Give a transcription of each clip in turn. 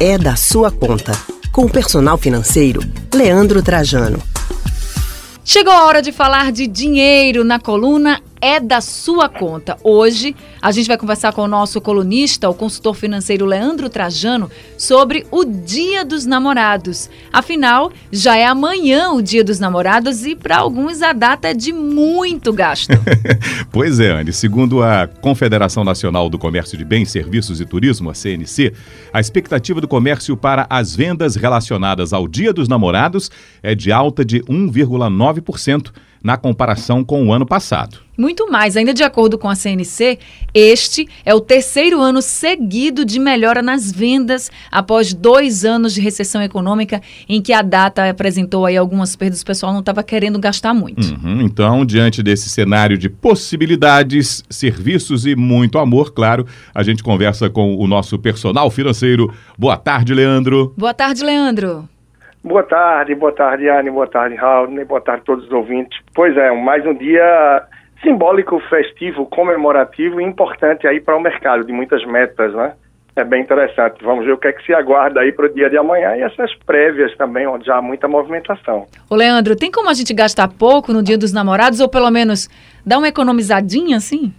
é da sua conta. Com o personal financeiro, Leandro Trajano. Chegou a hora de falar de dinheiro na coluna é da sua conta. Hoje a gente vai conversar com o nosso colunista, o consultor financeiro Leandro Trajano, sobre o Dia dos Namorados. Afinal, já é amanhã o Dia dos Namorados e para alguns a data é de muito gasto. pois é, Anne. Segundo a Confederação Nacional do Comércio de Bens, Serviços e Turismo, a CNC, a expectativa do comércio para as vendas relacionadas ao Dia dos Namorados é de alta de 1,9% na comparação com o ano passado. Muito mais, ainda de acordo com a CNC, este é o terceiro ano seguido de melhora nas vendas após dois anos de recessão econômica em que a data apresentou aí algumas perdas, o pessoal não estava querendo gastar muito. Uhum, então, diante desse cenário de possibilidades, serviços e muito amor, claro, a gente conversa com o nosso personal financeiro. Boa tarde, Leandro. Boa tarde, Leandro. Boa tarde, boa tarde, Anne, boa tarde, Raul, boa tarde a todos os ouvintes. Pois é, mais um dia simbólico, festivo, comemorativo e importante aí para o mercado, de muitas metas, né? É bem interessante. Vamos ver o que é que se aguarda aí para o dia de amanhã e essas prévias também, onde já há muita movimentação. Ô Leandro, tem como a gente gastar pouco no dia dos namorados ou pelo menos dar uma economizadinha assim?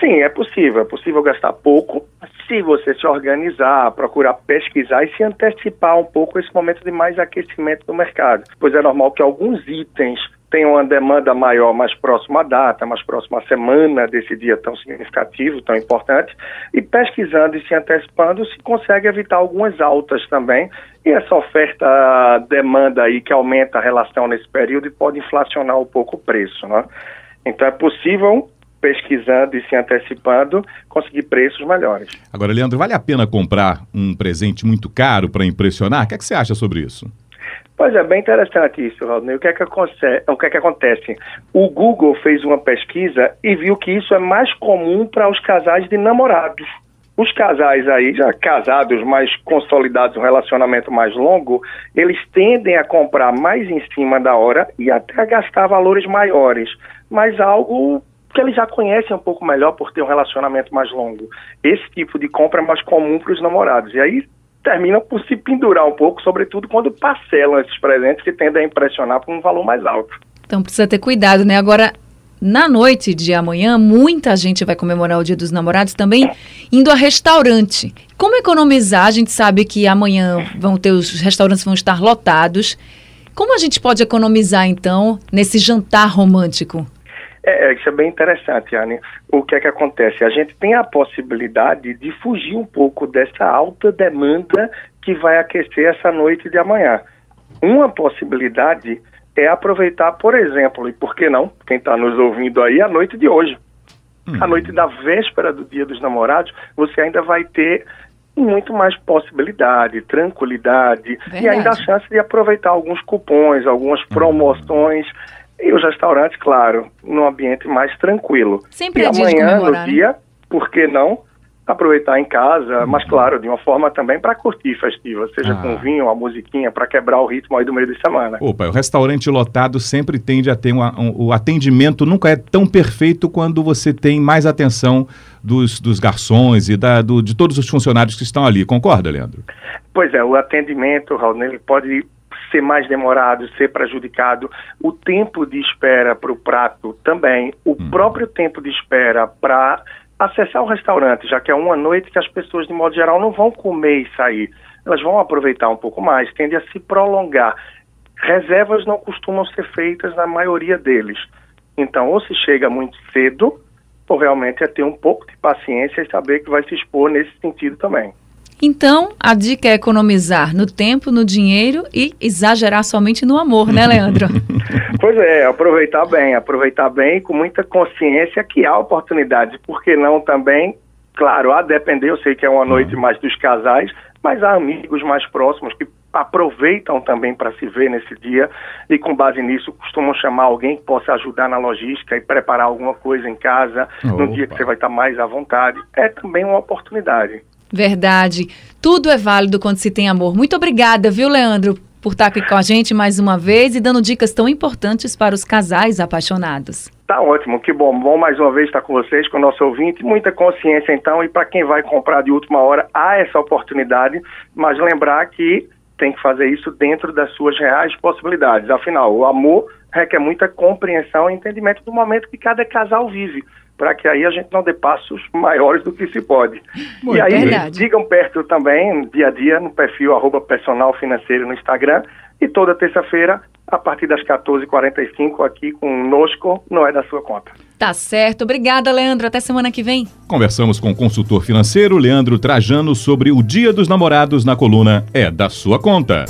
Sim, é possível. É possível gastar pouco se você se organizar, procurar pesquisar e se antecipar um pouco esse momento de mais aquecimento do mercado. Pois é normal que alguns itens tenham uma demanda maior mais próxima à data, mais próxima à semana desse dia tão significativo, tão importante, e pesquisando e se antecipando se consegue evitar algumas altas também. E essa oferta demanda aí que aumenta a relação nesse período e pode inflacionar um pouco o preço, né? Então é possível pesquisando e se antecipando, conseguir preços melhores. Agora, Leandro, vale a pena comprar um presente muito caro para impressionar? O que, é que você acha sobre isso? Pois é, bem interessante isso, Rodney. O que, é que acontece, o que é que acontece? O Google fez uma pesquisa e viu que isso é mais comum para os casais de namorados. Os casais aí, já casados, mais consolidados, um relacionamento mais longo, eles tendem a comprar mais em cima da hora e até a gastar valores maiores. Mas algo que eles já conhecem um pouco melhor por ter um relacionamento mais longo. Esse tipo de compra é mais comum para os namorados. E aí terminam por se pendurar um pouco, sobretudo quando parcelam esses presentes que tendem a impressionar por um valor mais alto. Então precisa ter cuidado, né? Agora, na noite de amanhã, muita gente vai comemorar o Dia dos Namorados também indo a restaurante. Como economizar? A gente sabe que amanhã vão ter os restaurantes vão estar lotados. Como a gente pode economizar então nesse jantar romântico? É, é, isso é bem interessante, Anne. O que é que acontece? A gente tem a possibilidade de fugir um pouco dessa alta demanda que vai aquecer essa noite de amanhã. Uma possibilidade é aproveitar, por exemplo, e por que não, quem está nos ouvindo aí, a noite de hoje. Hum. A noite da véspera do Dia dos Namorados, você ainda vai ter muito mais possibilidade, tranquilidade Verdade. e ainda a chance de aproveitar alguns cupons, algumas hum. promoções. Hum e os restaurantes, claro, num ambiente mais tranquilo. Sempre e é amanhã, no né? dia, por que não? Aproveitar em casa, uhum. mas claro, de uma forma também para curtir festiva, seja ah. com vinho, uma musiquinha, para quebrar o ritmo aí do meio de semana. Opa, o restaurante lotado sempre tende a ter um, um, o atendimento nunca é tão perfeito quando você tem mais atenção dos, dos garçons e da, do, de todos os funcionários que estão ali, concorda, Leandro? Pois é, o atendimento, Raul, ele pode ser mais demorado, ser prejudicado, o tempo de espera para o prato também, o hum. próprio tempo de espera para acessar o restaurante, já que é uma noite que as pessoas, de modo geral, não vão comer e sair. Elas vão aproveitar um pouco mais, tende a se prolongar. Reservas não costumam ser feitas na maioria deles. Então, ou se chega muito cedo, ou realmente é ter um pouco de paciência e saber que vai se expor nesse sentido também. Então, a dica é economizar no tempo, no dinheiro e exagerar somente no amor, né, Leandro? pois é, aproveitar bem, aproveitar bem com muita consciência que há oportunidades, porque não também, claro, a depender, eu sei que é uma noite mais dos casais, mas há amigos mais próximos que aproveitam também para se ver nesse dia e com base nisso costumam chamar alguém que possa ajudar na logística e preparar alguma coisa em casa Opa. no dia que você vai estar mais à vontade. É também uma oportunidade. Verdade. Tudo é válido quando se tem amor. Muito obrigada, viu, Leandro, por estar aqui com a gente mais uma vez e dando dicas tão importantes para os casais apaixonados. Tá ótimo, que bom. Bom mais uma vez estar com vocês, com o nosso ouvinte. Muita consciência então, e para quem vai comprar de última hora, há essa oportunidade, mas lembrar que tem que fazer isso dentro das suas reais possibilidades. Afinal, o amor requer muita compreensão e entendimento do momento que cada casal vive, para que aí a gente não dê passos maiores do que se pode. Muito e aí, verdade. digam perto também, dia a dia, no perfil arroba personal financeiro no Instagram, e toda terça-feira, a partir das 14h45, aqui conosco, não é da sua conta. Tá certo. Obrigada, Leandro. Até semana que vem. Conversamos com o consultor financeiro Leandro Trajano sobre o Dia dos Namorados na coluna É da Sua Conta.